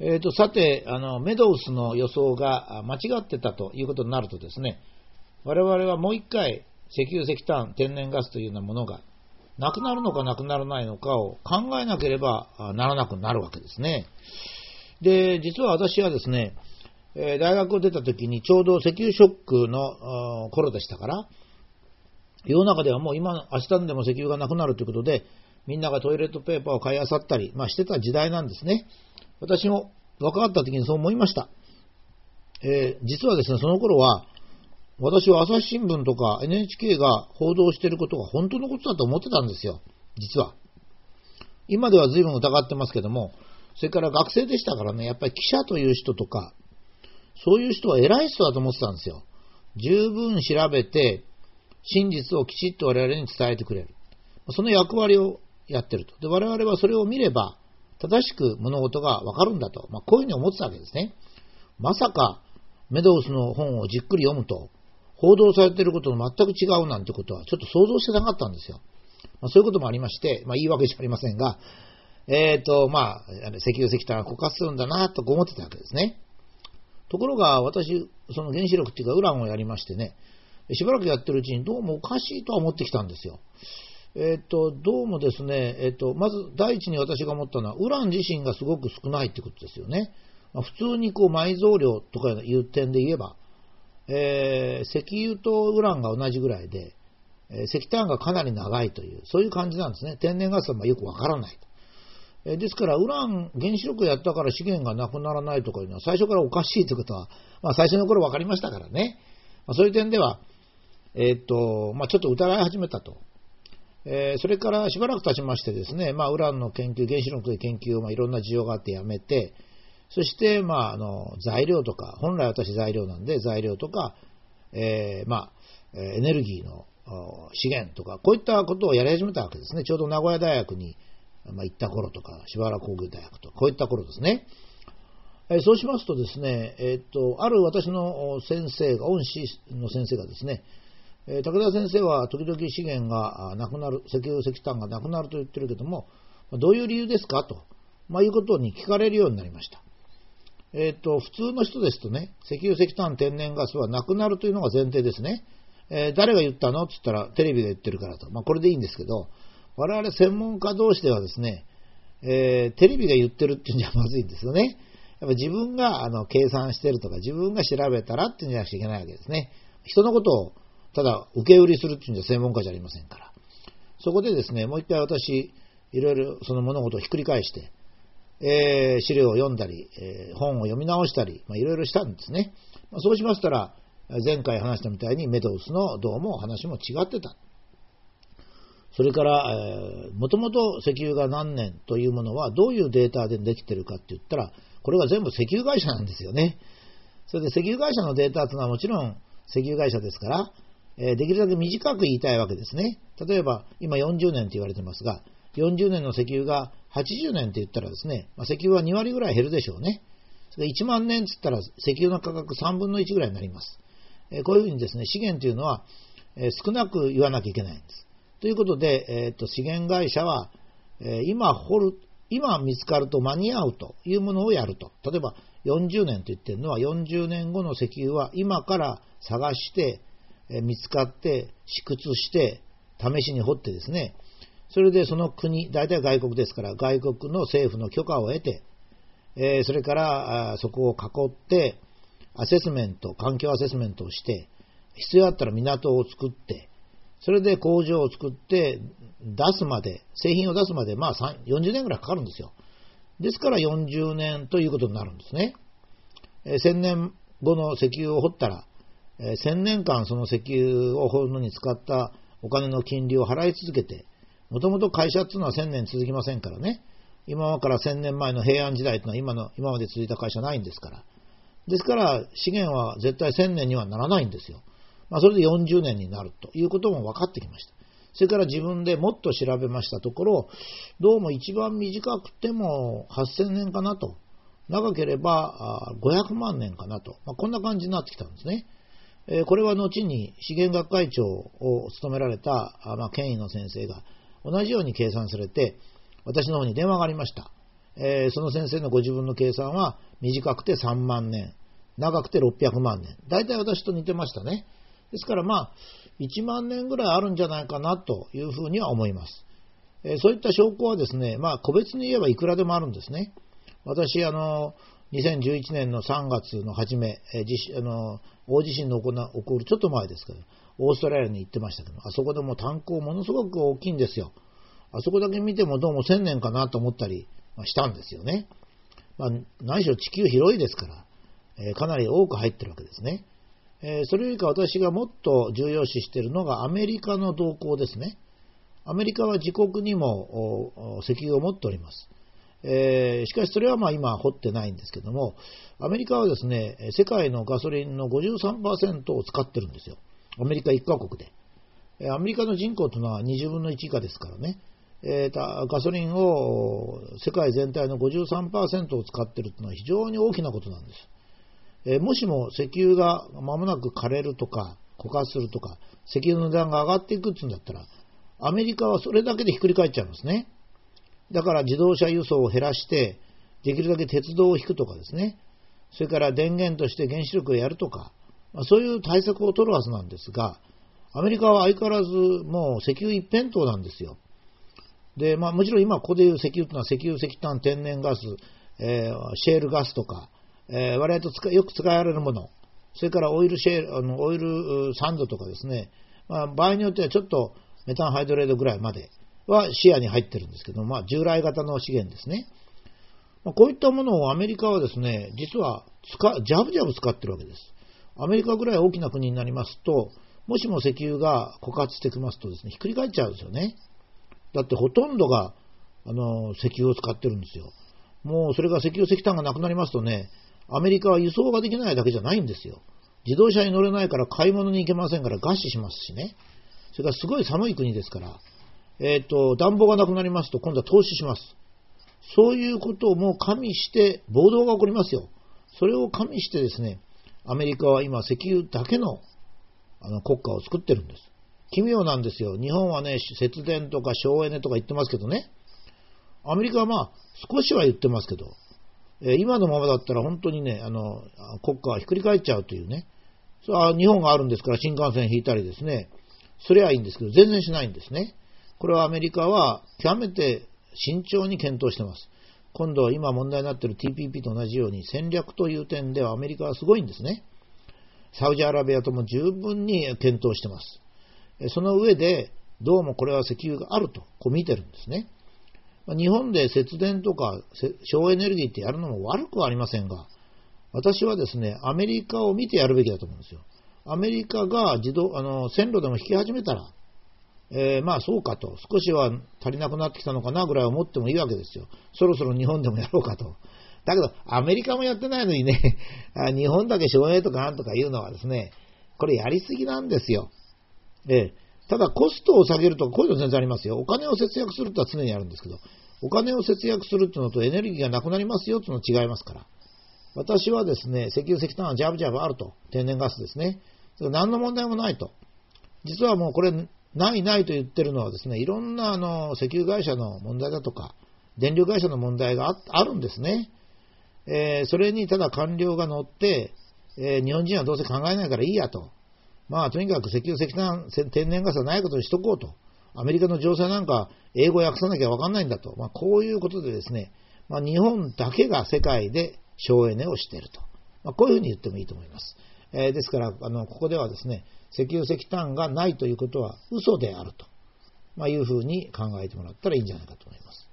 えーと、さてあの、メドウスの予想が間違ってたということになるとですね、我々はもう一回、石油、石炭、天然ガスというようなものがなくなるのかなくならないのかを考えなければならなくなるわけですね。で、実は私はですね、え大学を出た時にちょうど石油ショックの頃でしたから、世の中ではもう今、明日でも石油がなくなるということで、みんながトイレットペーパーを買い漁ったり、まあ、してた時代なんですね。私も若かった時にそう思いました。えー、実はですね、その頃は、私は朝日新聞とか NHK が報道していることが本当のことだと思ってたんですよ。実は。今では随分疑ってますけども、それから学生でしたからね、やっぱり記者という人とか、そういう人は偉い人だと思ってたんですよ。十分調べて、真実をきちっと我々に伝えてくれる。その役割をやってると。で、我々はそれを見れば、正しく物事がわかるんだと。まあ、こういうふうに思ってたわけですね。まさか、メドウスの本をじっくり読むと、報道されていることと全く違うなんてことは、ちょっと想像してなかったんですよ。まあ、そういうこともありまして、まあ、言い訳じゃありませんが、えっ、ー、と、まあ、石油石炭が枯渇するんだなと思ってたわけですね。ところが、私、その原子力っていうか、ウランをやりましてね、しばらくやってるうちにどうもおかしいとは思ってきたんですよ。えっ、ー、と、どうもですね、えっ、ー、と、まず第一に私が思ったのは、ウラン自身がすごく少ないってことですよね。まあ、普通にこう埋蔵量とかいう点で言えば、えー、石油とウランが同じぐらいで、えー、石炭がかなり長いという、そういう感じなんですね。天然ガスはよくわからないと。え、ですから、ウラン、原子力やったから資源がなくならないとかいうのは、最初からおかしいということは、まあ、最初の頃分かりましたからね。まあ、そういう点では、えっと、まあ、ちょっと疑い始めたと。えー、それからしばらく経ちましてですね、まあ、ウランの研究、原子力の研究を、まあ、いろんな需要があってやめて、そして、まあ、あの材料とか、本来私材料なんで、材料とか、えー、まあ、エネルギーの資源とか、こういったことをやり始めたわけですね。ちょうど名古屋大学に、まあ、行った頃とか、柴原工業大学とか、こういった頃ですね。えー、そうしますとですね、えー、っと、ある私の先生が、恩師の先生がですね、え、武田先生は時々資源がなくなる、石油石炭がなくなると言ってるけども、どういう理由ですか？と、まあ、いうことに聞かれるようになりました。えっ、ー、と、普通の人ですとね、石油石炭天然ガスはなくなるというのが前提ですね。えー、誰が言ったの？って言ったらテレビが言ってるからと。まあ、これでいいんですけど、我々専門家同士ではですね、えー、テレビが言ってるっていうんじゃまずいんですよね。やっぱ自分があの計算してるとか、自分が調べたらっていうんじゃなくちゃいけないわけですね。人のことをただ受け売りするっていうんじゃ専門家じゃありませんから。そこでですね、もう一回私、いろいろその物事をひっくり返して、えー、資料を読んだり、えー、本を読み直したり、まあ、いろいろしたんですね。まあ、そうしましたら、前回話したみたいにメドウスのどうも話も違ってた。それから、えー、もともと石油が何年というものはどういうデータでできてるかって言ったら、これが全部石油会社なんですよね。それで石油会社のデータというのはもちろん石油会社ですから、えできるだけ短く言いたいわけですね。例えば、今40年と言われてますが、40年の石油が80年って言ったらですね、まあ、石油は2割ぐらい減るでしょうね。それ1万年って言ったら石油の価格3分の1ぐらいになります。えこういうふうにですね、資源というのは、え少なく言わなきゃいけないんです。ということで、えー、と資源会社は、え今掘る、今見つかると間に合うというものをやると。例えば40年と言ってるのは40年後の石油は今から探して、見つかって試掘して試しに掘ってですね、それでその国、大体外国ですから、外国の政府の許可を得て、え、それからそこを囲って、アセスメント、環境アセスメントをして、必要あったら港を作って、それで工場を作って出すまで、製品を出すまで、まあ40年ぐらいかかるんですよ。ですから40年ということになるんですね。えー、1000年後の石油を掘ったら、え、1000年間その石油を掘るのに使ったお金の金利を払い続けて、もともと会社っていうのは1000年続きませんからね。今から1000年前の平安時代というのは今の今まで続いた会社ないんですから。ですから資源は絶対1000年にはならないんですよ。まあ、それで40年になるということも分かってきました。それから自分でもっと調べましたところ、どうも一番短くても8000年かなと。長ければ500万年かなと。まあ、こんな感じになってきたんですね。これは後に資源学会長を務められた、まあ、権威の先生が同じように計算されて、私の方に電話がありました。その先生のご自分の計算は短くて3万年、長くて600万年。大体私と似てましたね。ですからまあ、1万年ぐらいあるんじゃないかなというふうには思います。そういった証拠はですね、まあ、個別に言えばいくらでもあるんですね。私、あの、2011年の3月の初め、えー、あの大地震の起こるちょっと前ですけど、オーストラリアに行ってましたけど、あそこでも炭鉱ものすごく大きいんですよ。あそこだけ見てもどうも1000年かなと思ったりしたんですよね。まあ、何しろ地球広いですから、えー、かなり多く入ってるわけですね。えー、それよりか私がもっと重要視しているのがアメリカの動向ですね。アメリカは自国にも石油を持っております。えー、しかしそれはまあ今掘ってないんですけども、アメリカはですね、世界のガソリンの53%を使ってるんですよ。アメリカ1カ国で。アメリカの人口というのは20分の1以下ですからね。えー、ガソリンを世界全体の53%を使っているというのは非常に大きなことなんです。えー、もしも石油が間もなく枯れるとか、枯渇するとか、石油の値段が上がっていくっていうんだったら、アメリカはそれだけでひっくり返っちゃいますね。だから自動車輸送を減らして、できるだけ鉄道を引くとかですね、それから電源として原子力をやるとか、まあ、そういう対策を取るはずなんですが、アメリカは相変わらずもう石油一辺倒なんですよ。で、まあ、もちろん今ここでいう石油というのは石油、石炭、天然ガス、えー、シェールガスとか、えー、割合と使よく使われるもの、それからオイルシェール、あのオイルサンドとかですね、まあ、場合によってはちょっとメタンハイドレードぐらいまで。は視野に入ってるんですけど、まあ、従来型の資源ですね。まあ、こういったものをアメリカはですね、実は使、ジャブジャブ使ってるわけです。アメリカぐらい大きな国になりますと、もしも石油が枯渇してきますとですね、ひっくり返っちゃうんですよね。だってほとんどが、あの、石油を使ってるんですよ。もうそれが石油石炭がなくなりますとね、アメリカは輸送ができないだけじゃないんですよ。自動車に乗れないから買い物に行けませんから餓死しますしね。それからすごい寒い国ですから、えっ、ー、と、暖房がなくなりますと今度は投資します。そういうことをもう加味して暴動が起こりますよ。それを加味してですね、アメリカは今石油だけのあの国家を作ってるんです。奇妙なんですよ。日本はね、節電とか省エネとか言ってますけどね、アメリカはまあ少しは言ってますけど、え、今のままだったら本当にね、あの、国家はひっくり返っちゃうというね、それは日本があるんですから新幹線引いたりですね、それはいいんですけど、全然しないんですね。これはアメリカは極めて慎重に検討しています。今度は今問題になっている TPP と同じように戦略という点ではアメリカはすごいんですね。サウジアラビアとも十分に検討してます。その上で、どうもこれは石油があると、こう見てるんですね。日本で節電とか省エネルギーってやるのも悪くはありませんが、私はですね、アメリカを見てやるべきだと思うんですよ。アメリカが自動、あの、線路でも引き始めたら、えー、まあそうかと、少しは足りなくなってきたのかなぐらい思ってもいいわけですよ。そろそろ日本でもやろうかと。だけど、アメリカもやってないのにね、日本だけ省エネとかなんとか言うのはですね、これやりすぎなんですよ。えただコストを下げるとか、こういうの全然ありますよ。お金を節約するとは常にあるんですけど、お金を節約するっていうのとエネルギーがなくなりますよっていうの違いますから。私はですね、石油石炭はジャブジャブあると。天然ガスですね。何の問題もないと。実はもうこれ、ないないと言ってるのはですね、いろんなあの石油会社の問題だとか、電力会社の問題があるんですね。えー、それにただ官僚が乗って、えー、日本人はどうせ考えないからいいやと。まあ、とにかく石油、石炭、天然ガスはないことにしとこうと。アメリカの情勢なんか、英語訳さなきゃわかんないんだと。まあ、こういうことでですね、まあ、日本だけが世界で省エネをしていると。まあ、こういうふうに言ってもいいと思います。えー、ですから、あの、ここではですね、石油、石炭がないということは嘘であると、まあ、いうふうに考えてもらったらいいんじゃないかと思います。